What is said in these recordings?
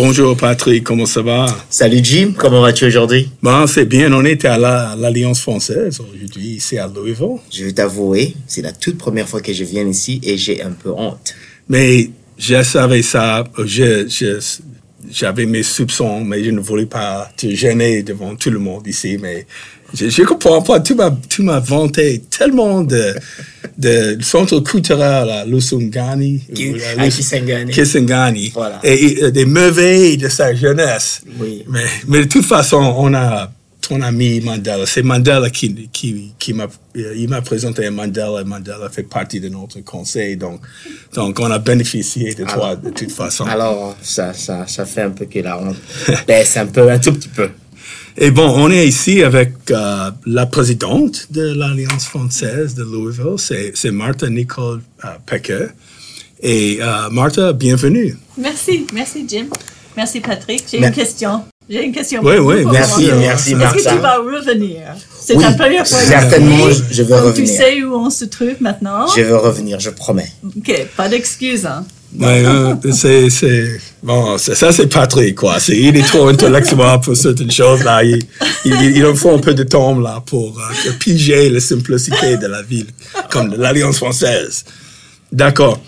Bonjour Patrick, comment ça va? Salut Jim, comment vas-tu aujourd'hui? Bon, c'est bien, on était à la- l'Alliance française aujourd'hui, ici à Louisville. Je vais t'avouer, c'est la toute première fois que je viens ici et j'ai un peu honte. Mais je savais ça, je, j'avais mes soupçons, mais je ne voulais pas te gêner devant tout le monde ici. Mais je, je comprends pas, tu m'as, tu m'as vanté tellement de, de centre culturel à Lusungani. Kisangani. Kisangani. Voilà. Et, et des mauvais de sa jeunesse. Oui. Mais, mais de toute façon, on a ton ami Mandela. C'est Mandela qui, qui, qui m'a, euh, il m'a présenté Mandela. Mandela fait partie de notre conseil. Donc, donc on a bénéficié de toi Alors- de toute façon. Alors, ça, ça, ça fait un peu que la honte baisse un peu, un tout petit peu. Et bon, on est ici avec euh, la présidente de l'Alliance française de Louisville. C'est, Martha Nicole euh, Pecker. Et euh, Martha, bienvenue. Merci, merci Jim. Merci Patrick. J'ai une question. J'ai une question. Oui, pour oui, pour Merci, moi. merci Est-ce que Martha. tu vas revenir? C'est Oui, ta première fois certainement, je- je vais revenir. Tu sais où on se trouve maintenant? Je veux revenir, je promets. Ok, pas d'excuses. Hein. Ouais, euh, c'est, c'est, bon, c'est- ça c'est Patrick, quoi. C'est, il est trop intellectuel pour certaines choses, là. Il, il, il en faut un peu de temps, là, pour euh, piger la simplicité de la ville, comme de l'Alliance française. D'accord.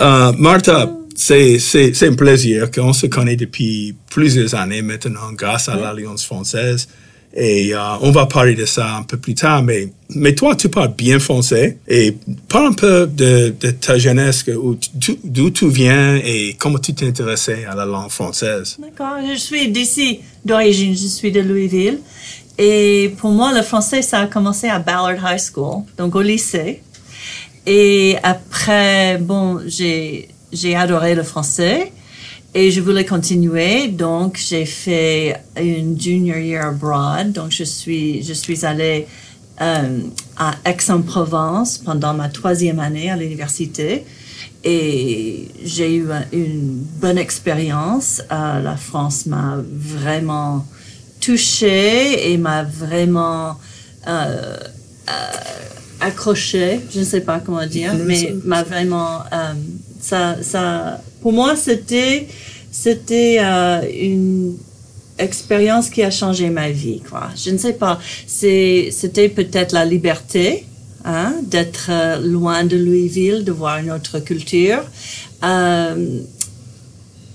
Euh, Martha, c'est, c'est, c'est un plaisir qu'on se connaît depuis plusieurs années maintenant grâce à l'Alliance française. Et euh, on va parler de ça un peu plus tard, mais, mais toi, tu parles bien français. Et parle un peu de, ta jeunesse, d'où tu viens et comment tu t'es intéressé à la langue française. D'accord, je suis d'ici d'origine, je suis de Louisville. Et pour moi, le français, ça a commencé à Ballard High School, donc au lycée. Et après, bon, j'ai adoré le français et je voulais continuer. Donc, j'ai fait une junior year abroad. Donc, je suis, je suis allée euh, à Aix-en-Provence pendant ma troisième année à l'université. Et j'ai eu un- une bonne expérience. Euh, la France m'a vraiment touchée et m'a vraiment euh, euh, accrochée. Je ne sais pas comment dire, mais m'a vraiment euh, ça, ça. Pour moi, c'était c'était euh, une expérience qui a changé ma vie, quoi. Je ne sais pas. C'était peut-être la liberté, hein, d'être euh, loin de Louisville, de voir une autre culture. Euh,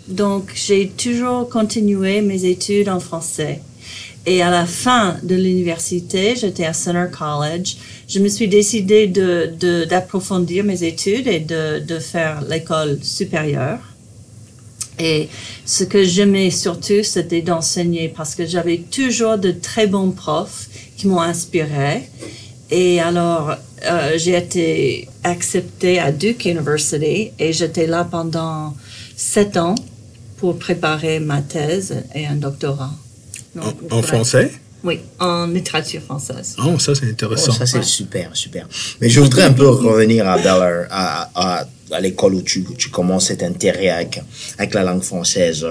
donc, j'ai toujours continué mes études en français. Et à la fin de l'université, j'étais à Center College. Je me suis décidée de, de, d'approfondir mes études et de, de faire l'école supérieure. Et ce que j'aimais surtout, c'était d'enseigner parce que j'avais toujours de très bons profs qui m'ont inspiré. Et alors, euh, j'ai été acceptée à Duke University et j'étais là pendant sept ans pour préparer ma thèse et un doctorat. En, Donc, en voilà. français? Oui, en littérature française. Oh, ça c'est Oh, intéressant. ça, c'est Ouais. super, super. Mais je voudrais un peu revenir à Ballard, à, à, à l'école où tu, tu commences cet intérêt avec, avec la langue française.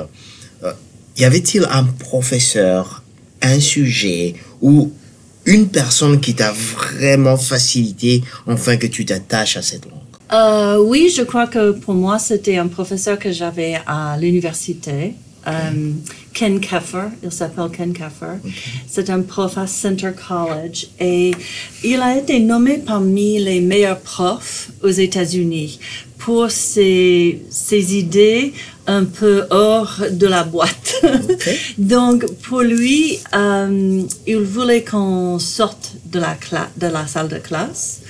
Euh, y avait-il un professeur, un sujet ou une personne qui t'a vraiment facilité enfin que tu t'attaches à cette langue? Euh, oui, je crois que pour moi, c'était un professeur que j'avais à l'université. Euh, Ken Keffer, il s'appelle Ken Keffer. C'est un prof à Center College et il a été nommé parmi les meilleurs profs aux États-Unis pour ses, ses idées un peu hors de la boîte. Donc, pour lui, euh, il voulait qu'on sorte de la, cla- de la salle de classe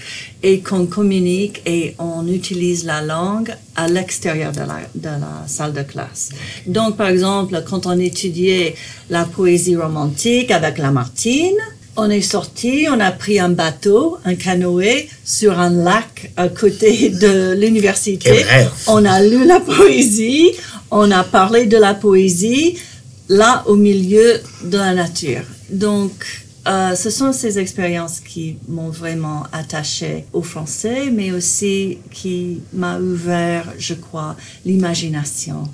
et qu'on communique et on utilise la langue à l'extérieur de la, de la salle de classe. Donc, par exemple, quand on étudiait la poésie romantique avec Lamartine, On est sorti, on a pris un bateau, un canoë sur un lac à côté de l'université. On a lu la poésie, on a parlé de la poésie là au milieu de la nature. Donc, euh, ce sont ces expériences qui m'ont vraiment attaché au français, mais aussi qui m'a ouvert, je crois, l'imagination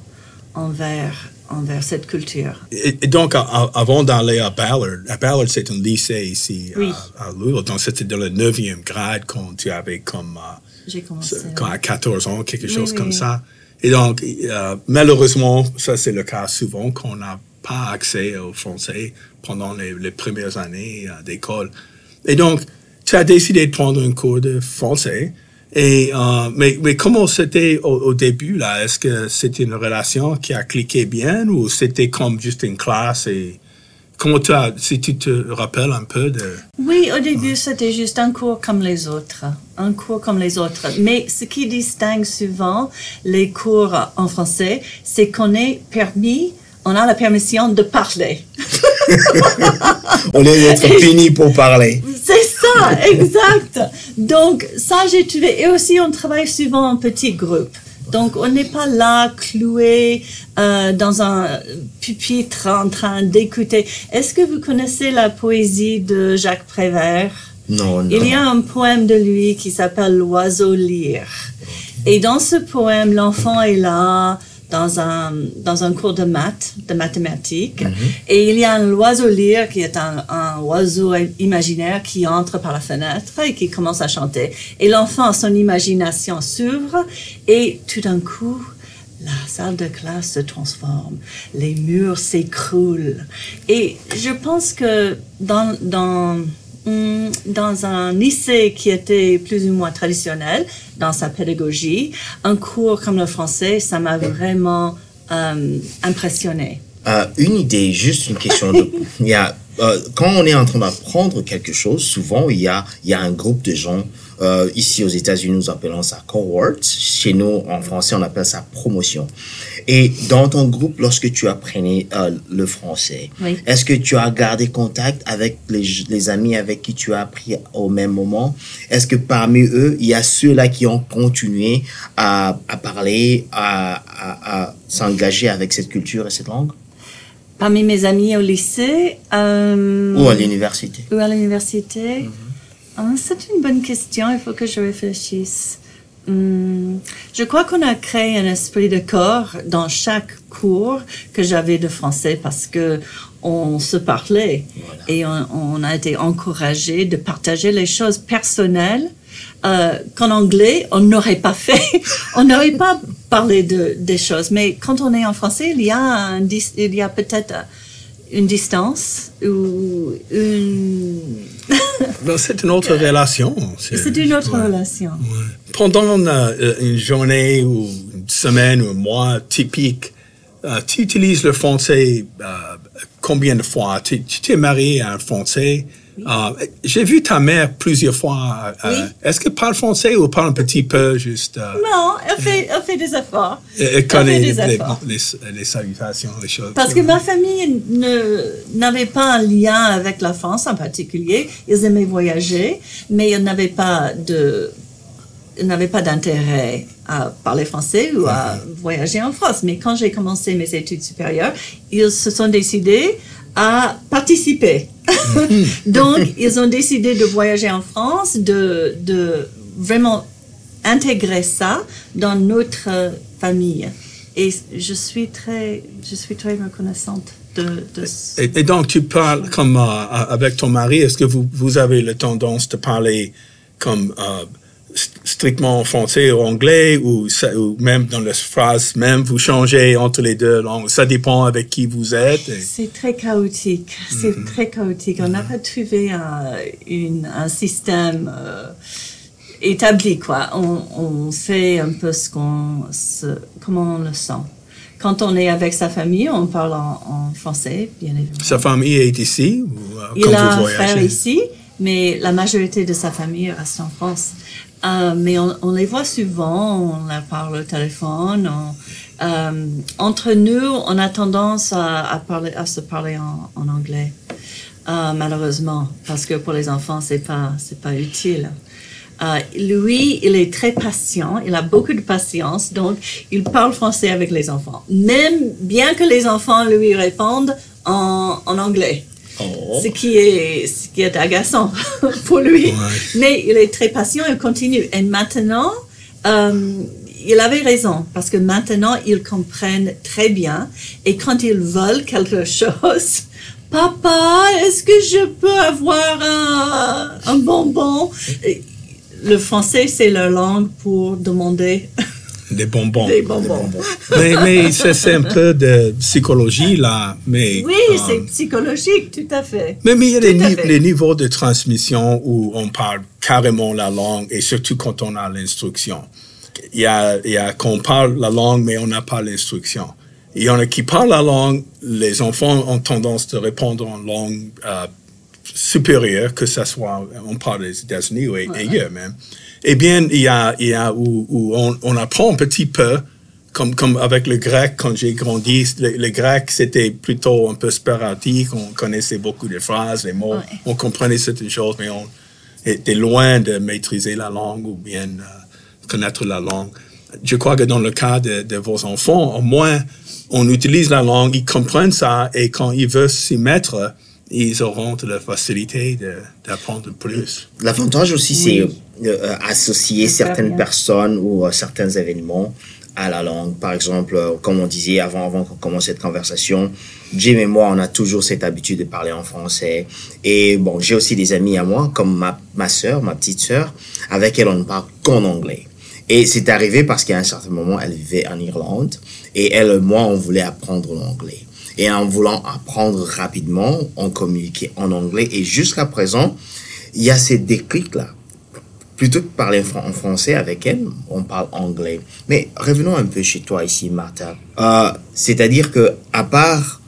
envers, envers cette culture. Et, et donc, a- a- avant d'aller à Ballard, à Ballard, c'est un lycée ici Oui. à, à Louisville. Donc, c'était dans le 9e grade quand tu avais comme, euh, J'ai commencé. quand à 14 ans, quelque Oui, chose comme ça. Et donc, euh, malheureusement, ça c'est le cas souvent qu'on n'a pas accès au français pendant les, premières années euh, d'école. Et donc, tu as décidé de prendre un cours de français. Et, euh, mais, mais comment c'était au, au début là? Est-ce que c'était une relation qui a cliqué bien ou c'était comme juste une classe et comment tu as, si tu te rappelles un peu de Oui, au début, c'était juste un cours comme les autres. Un cours comme les autres. Mais ce qui distingue souvent les cours en français, c'est qu'on est permis, on a la permission de parler. Au lieu d'être puni pour parler. C'est ça, exact. Donc, ça, j'ai trouvé. Et aussi, on travaille souvent en petits groupes. Donc, on n'est pas là, cloué euh, dans un pupitre en train d'écouter. Est-ce que vous connaissez la poésie de Jacques Prévert? Non, non. Il y a un poème de lui qui s'appelle L'oiseau lyre. Et dans ce poème, l'enfant est là dans un, dans un cours de maths, de mathématiques. Et il y a un oiseau lyre qui est un, un oiseau imaginaire qui entre par la fenêtre et qui commence à chanter. Et l'enfant, son imagination s'ouvre et tout d'un coup, la salle de classe se transforme, les murs s'écroulent. Et je pense que dans, dans, dans un lycée qui était plus ou moins traditionnel dans sa pédagogie, un cours comme le français, ça m'a vraiment euh, impressionné. Euh, une idée, juste une question. De, il y a, euh, quand on est en train d'apprendre quelque chose, souvent il y a, il y a un groupe de gens. euh, ici aux États-Unis, nous appelons ça cohort. Chez nous, en français, on appelle ça promotion. Et dans ton groupe, lorsque tu apprenais euh, le français, Oui. est-ce que tu as gardé contact avec les, les amis avec qui tu as appris au même moment? Est-ce que parmi eux, il y a ceux-là qui ont continué à, à parler, à, à, à s'engager avec cette culture et cette langue? Parmi mes amis au lycée euh, Ou à l'université ou à l'université Ah, C'est une bonne question, il faut que je réfléchisse. Hmm, je crois qu'on a créé un esprit de corps dans chaque cours que j'avais de français parce que on se parlait Voilà. et on, on a été encouragé de partager les choses personnelles euh, qu'en anglais on n'aurait pas fait. on n'aurait pas parlé de des choses, mais quand on est en français, il y a un il y a peut-être une distance ou une Ben, c'est une autre relation. c'est une autre ouais. relation. Ouais. Pendant euh, une journée ou une semaine ou un mois typique, euh, tu utilises le français euh, combien de fois? Tu tu t'es marié à un français. Euh, J'ai vu ta mère plusieurs fois. euh, Oui. Est-ce qu'elle parle français ou parle un petit peu juste euh, Non, elle fait, elle fait des efforts. Elle connaît les, salutations, les choses. Parce que ma famille n'avait pas un lien avec la France en particulier. Ils aimaient voyager, mais ils n'avaient pas de, ils n'avaient pas d'intérêt à parler français ou à voyager en France. Mais quand j'ai commencé mes études supérieures, ils se sont décidés à participer. Donc, ils ont décidé de voyager en France, de, de vraiment intégrer ça dans notre euh, famille. Et je suis très, je suis très reconnaissante de, de Et, donc, tu parles comme euh, avec ton mari, est-ce que vous, vous avez la tendance de parler comme euh, strictement en français ou anglais ou, ça- ou même dans les phrases, même vous changez entre les deux langues? Ça dépend avec qui vous êtes. et- C'est très chaotique. C'est très chaotique. On n'a pas trouvé un, une- un système euh, établi, quoi. On, on fait un peu ce qu'on, comment on le sent. Quand on est avec sa famille, on parle en, en français, bien évidemment. Sa famille est ici ou euh, Il quand a vous un frère ici, mais la majorité de sa famille reste en France. Euh, mais on, on les voit souvent, on leur parle au téléphone. on- euh, entre nous, on a tendance à, à parler, à se parler en, en anglais. euh, malheureusement, parce que pour les enfants, c'est pas, c'est pas utile. Euh, lui, il est très patient, il a beaucoup de patience, donc il parle français avec les enfants, même bien que les enfants lui répondent en, en anglais. Oh. Ce qui est, ce qui est agaçant pour lui. Ouais. Mais il est très patient, il continue. Et maintenant, euh, il avait raison, parce que maintenant, ils comprennent très bien. Et quand ils veulent quelque chose, Papa, est-ce que je peux avoir un, un bonbon? Le français, c'est leur langue pour demander Des bonbons. des bonbons. mais mais c'est un peu de psychologie là. Mais, Oui, euh, c'est psychologique, tout à fait. Mais, mais il y a Tout des, à ni- fait. les niveaux de transmission où on parle carrément la langue et surtout quand on a l'instruction. Il y a, il y a qu'on parle la langue mais on n'a pas l'instruction. Il y en a qui parlent la langue, les enfants ont tendance de répondre en langue euh, supérieure, que ce soit, on parle des États-Unis ou ailleurs même. Eh bien, il y a, il y a où, où on, on apprend un petit peu, comme, comme avec le grec, quand j'ai grandi, le, le grec, c'était plutôt un peu sporadique, on connaissait beaucoup de phrases, les mots, Ouais. on comprenait certaines choses, mais on était loin de maîtriser la langue ou bien euh, connaître la langue. Je crois que dans le cas de, de vos enfants, au moins, on utilise la langue, ils comprennent ça, et quand ils veulent s'y mettre, ils auront de la facilité de- d'apprendre plus. L'avantage aussi, c'est. Euh, associer certaines bien. personnes ou euh, certains événements à la langue. Par exemple, euh, comme on disait avant, avant qu'on commence cette conversation, Jim et moi, on a toujours cette habitude de parler en français. Et bon, j'ai aussi des amis à moi, comme ma, ma sœur, ma petite sœur, avec elle, on ne parle qu'en anglais. Et c'est arrivé parce qu'à un certain moment, elle vivait en Irlande et elle et moi, on voulait apprendre l'anglais. Et en voulant apprendre rapidement, on communiquait en anglais. Et jusqu'à présent, il y a ces déclics-là. Plutôt que parler en français avec elle, on parle anglais. Mais revenons un peu chez toi ici, Martha. Euh, C'est-à-dire que, à part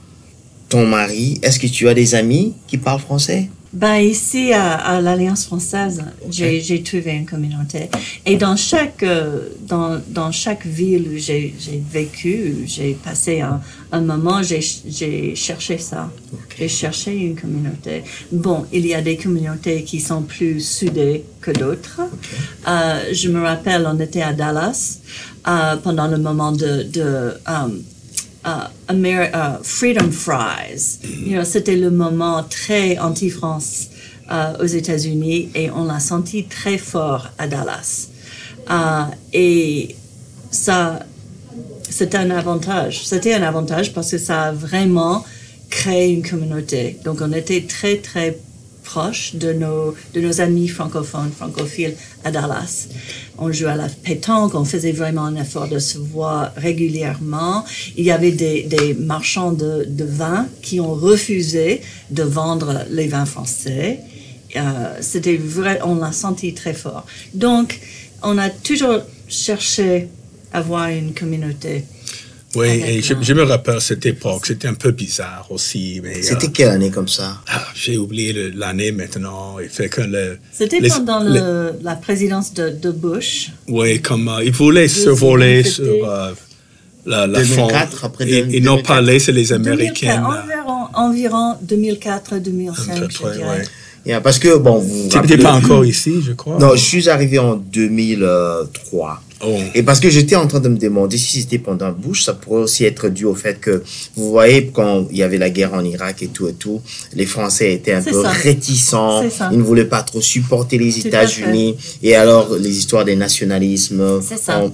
ton mari, est-ce que tu as des amis qui parlent français? Ben, ici, à, à l'Alliance française, j'ai j'ai trouvé une communauté. Et dans chaque, euh, dans, dans chaque ville où j'ai vécu, où j'ai passé un, un moment, j'ai j'ai cherché ça. J'ai cherché une communauté. Bon, il y a des communautés qui sont plus soudées que d'autres. Euh, je me rappelle, on était à Dallas euh, pendant le moment de... de um, uh, Ameri- uh, Freedom Fries. You know, c'était le moment très anti-France euh, aux États-Unis et on l'a senti très fort à Dallas. Euh, et ça, c'était un avantage. C'était un avantage parce que ça a vraiment créé une communauté. Donc on était très très proche de nos, de nos amis francophones, francophiles à Dallas. On jouait à la pétanque, on faisait vraiment un effort de se voir régulièrement. Il y avait des, des marchands de, de vin qui ont refusé de vendre les vins français. Euh, C'était vrai, on l'a senti très fort. Donc, on a toujours cherché à avoir une communauté. Oui, et je, me rappelle cette époque, c'était un peu bizarre aussi. mais, C'était euh, quelle année comme ça? Ah, J'ai oublié le- l'année maintenant. Il fait que le. C'était les- pendant les- le- la présidence de, de Bush. Oui, comme euh, ils voulaient survoler c'était- sur euh, la, la 2004, fond. après Ils, deux- ils n'ont 2004. parlé, c'est les 2004, Américains. environ, environ 2004-2005, je dirais. ouais. Yeah, Parce que, bon, vous vous Tu n'étais pas encore ici, je crois. Non, je suis arrivé en 2003. Oh. Et parce que j'étais en train de me demander si c'était pendant Bush, ça pourrait aussi être dû au fait que, vous voyez, quand il y avait la guerre en Irak et tout et tout, les Français étaient un peu ça. réticents, ils ne voulaient pas trop supporter les États-Unis, et alors les histoires des nationalismes. C'est ça. ont-.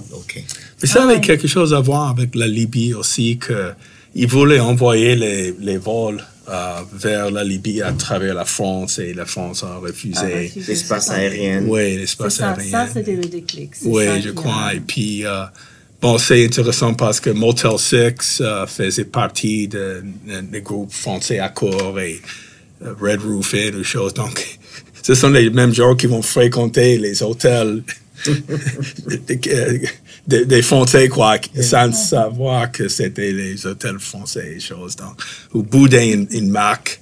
Mais ça Ah avait ouais. quelque chose à voir avec la Libye aussi, que ils voulaient envoyer les, les vols euh, vers la Libye à travers la France et la France a refusé. Ah, L'espace aérien. Oui, l'espace aérien. ça c'était le déclic. c'est Oui, ça je crois. a- Et puis, euh, bon, c'est intéressant parce que Motel 6 euh, faisait partie de- de- des groupes français Accor et Red Roof Inn ou choses. Donc, ce sont les mêmes gens qui vont fréquenter les hôtels des, Français, quoi, sans savoir que c'était les hôtels français et choses. Donc, ou bouder une, une marque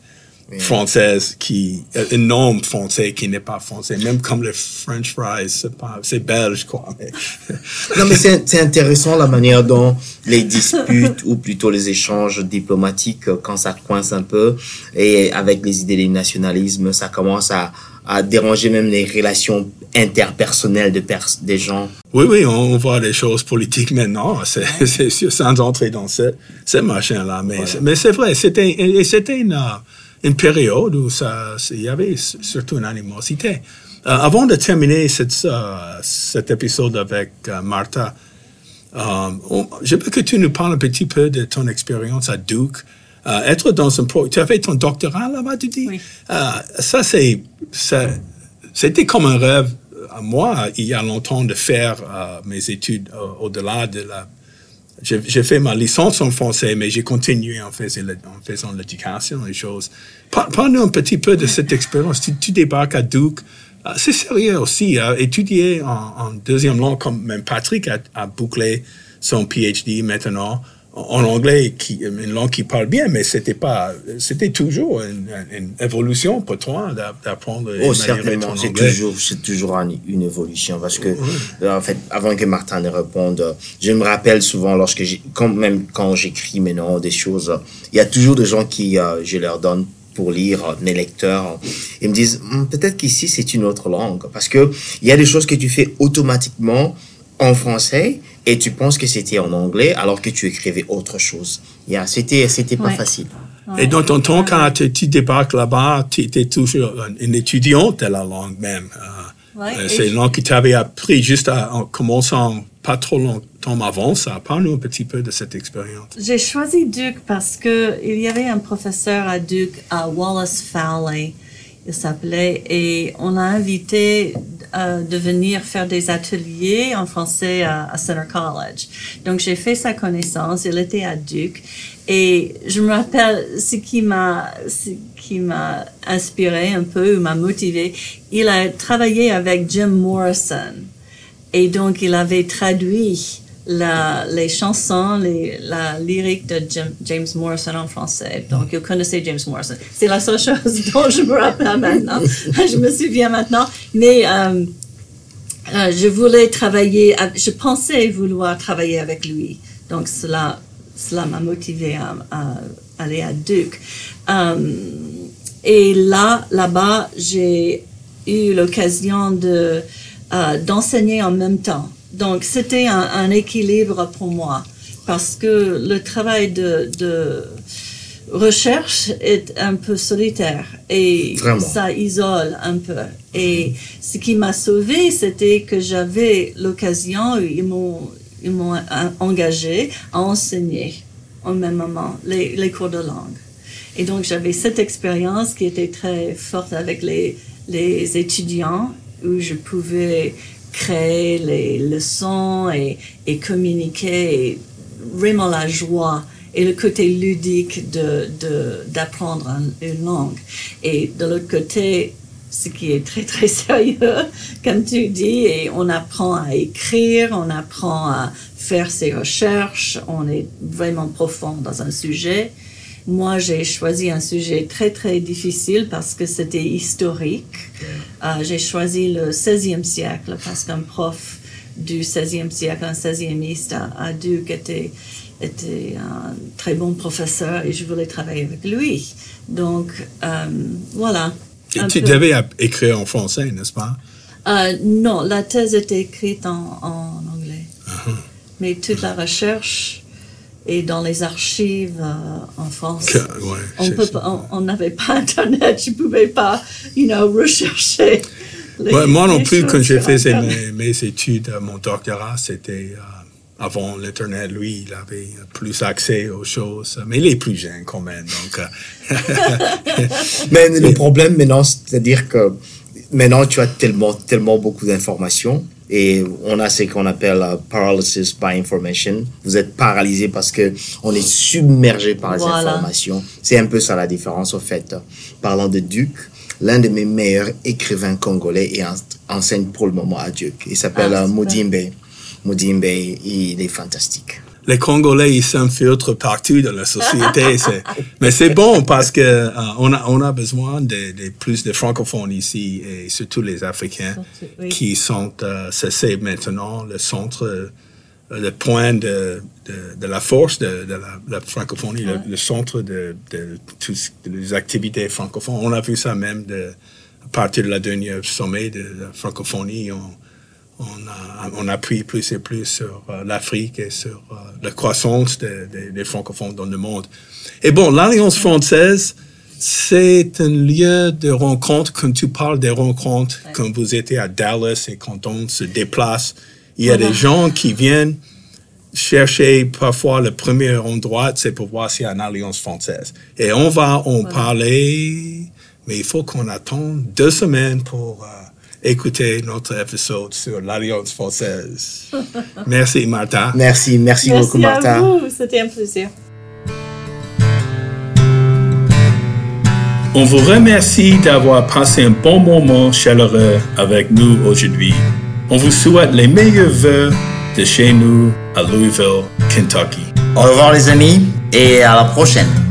française qui, un nom français qui n'est pas français, même comme le French fries, c'est pas, c'est belge, quoi. Mais... non, mais c'est intéressant la manière dont les disputes, ou plutôt les échanges diplomatiques, quand ça coince un peu, et avec les idées du nationalisme, ça commence à, à déranger même les relations interpersonnelles de pers des gens. Oui, oui, on voit les choses politiques maintenant, c'est sûr, sans entrer dans ce, ce machin-là. Mais, mais c'est vrai, c'était, une, une période où ça, il y avait surtout une animosité. Euh, avant de terminer cette, uh, cet épisode avec uh, Martha, um, je veux que tu nous parles un petit peu de ton expérience à Duke. Uh, être dans un pro, tu as fait ton doctorat là-bas, tu dis? Oui. ça c'est, c'était comme un rêve à moi il y a longtemps de faire mes études au-delà de la j'ai fait ma licence en français, mais j'ai continué en faisant, en faisant l'éducation et choses. Parle-nous un petit peu de cette expérience. Tu, débarques à Duke. C'est sérieux aussi. Hein, étudier en, en, deuxième langue, comme même Patrick a, a bouclé son PhD maintenant en anglais, qui, une langue qui parle bien, mais c'était pas, c'était toujours une, une, évolution pour toi d'apprendre. Oh, certainement, c'est toujours, c'est toujours une, évolution parce que, en fait, avant que Martin ne réponde, je me rappelle souvent lorsque j'ai, quand même quand j'écris maintenant des choses, il y a toujours des gens qui, euh, je leur donne pour lire mes lecteurs, ils me disent hum, peut-être qu'ici c'est une autre langue parce que il y a des choses que tu fais automatiquement en français et tu penses que c'était en anglais alors que tu écrivais autre chose. Yeah, c'était c'était pas facile. Et dans ton temps, quand tu, débarques là-bas, tu étais toujours une étudiante de la langue même. Euh, euh, c'est une langue que tu avais appris juste en commençant pas trop longtemps avant ça. Parle-nous un petit peu de cette expérience. J'ai choisi Duke parce que il y avait un professeur à Duke, à Wallace Fowley, il s'appelait, et on l'a invité euh, de venir faire des ateliers en français à, Center College. Donc j'ai fait sa connaissance. Il était à Duke et je me rappelle ce qui m'a ce qui m'a inspiré un peu ou m'a motivé. Il a travaillé avec Jim Morrison et donc il avait traduit les chansons, les, la lyrique de James Morrison en français. Donc, il connaissait James Morrison. C'est la seule chose dont je me rappelle maintenant. je me souviens maintenant. Mais euh, euh, je voulais travailler, je pensais vouloir travailler avec lui. Donc, cela cela m'a motivé à, aller à Duke. Euh, et là, là-bas, j'ai eu l'occasion de d'enseigner en même temps. Donc, c'était un, équilibre pour moi parce que le travail de, recherche est un peu solitaire et ça isole un peu. Et ce qui m'a sauvé, c'était que j'avais l'occasion, ils m'ont, ils m'ont engagé à enseigner au même moment les, les cours de langue. Et donc j'avais cette expérience qui était très forte avec les, les étudiants où je pouvais créer les leçons et, communiquer vraiment la joie et le côté ludique de, d'apprendre une langue. Et de l'autre côté, ce qui est très très sérieux, comme tu dis, et on apprend à écrire, on apprend à faire ses recherches, on est vraiment profond dans un sujet. Moi, j'ai choisi un sujet très, très difficile parce que c'était historique. Euh, j'ai choisi le 16e siècle parce qu'un prof du 16e siècle, un 16e à, à Duke, était, était un très bon professeur et je voulais travailler avec lui. Donc, euh, voilà. Tu devais écrire en français, n'est-ce pas? Euh, non, la thèse était écrite en, en anglais. Uh-huh. Mais toute la recherche et dans les archives euh, en France. on n'avait pas Internet, je ne pouvais pas, you know, rechercher. moi non plus, quand j'ai fait mes, études, mon doctorat, c'était euh, avant l'Internet. Lui, il avait plus accès aux choses, mais il est plus jeune quand même. Donc, euh. mais le problème maintenant, c'est-à-dire que maintenant, tu as tellement, tellement beaucoup d'informations et on a ce qu'on appelle uh, paralysis by information. Vous êtes paralysé parce que on est submergé par les informations. C'est un peu ça la différence au fait. Parlant de Duc, l'un de mes meilleurs écrivains congolais et enseigne pour le moment à Duc. Il s'appelle ah, uh, Moudimbe. Moudimbe, il est fantastique. Les Congolais, ils s'infiltrent partout dans la société. mais c'est bon parce que euh, on, a, on a besoin de, de plus de francophones ici et surtout les Africains Surtout, oui. qui sont, euh, c'est- maintenant le centre, euh, le point de, de, de la force de, la, la francophonie, le, le centre de, de toutes les activités francophones. On a vu ça même de, à partir de la dernière sommet de la francophonie. On, on, a, on appuie plus et plus sur euh, l'Afrique et sur euh, la croissance de- de- des francophones dans le monde. Et bon, l'Alliance française, c'est un lieu de rencontre. Quand tu parles des rencontres, quand vous étiez à Dallas et quand on se déplace, il y a Voilà. des gens qui viennent chercher parfois le premier endroit, c'est pour voir s'il y a une alliance française. Et on va en parler, mais il faut qu'on attende deux semaines pour euh, écouter notre épisode sur l'alliance française. Merci Martha. Merci, merci, beaucoup, Merci Martha. à vous, c'était un plaisir. On vous remercie d'avoir passé un bon moment chaleureux avec nous aujourd'hui. On vous souhaite les meilleurs vœux de chez nous à Louisville, Kentucky. Au revoir, les amis, et à la prochaine.